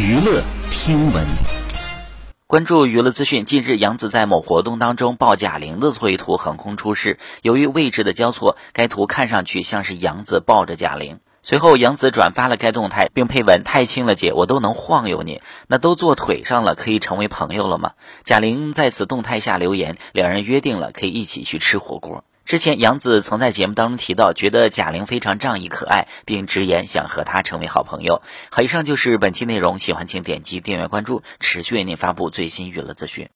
娱乐听闻，关注娱乐资讯。近日，杨紫在某活动当中抱贾玲的错一图横空出世，由于位置的交错，该图看上去像是杨紫抱着贾玲。随后，杨紫转发了该动态，并配文：“太轻了，姐，我都能晃悠你，那都坐腿上了，可以成为朋友了吗？”贾玲在此动态下留言，两人约定了可以一起去吃火锅。之前，杨紫曾在节目当中提到，觉得贾玲非常仗义可爱，并直言想和她成为好朋友。好，以上就是本期内容，喜欢请点击订阅关注，持续为您发布最新娱乐资讯。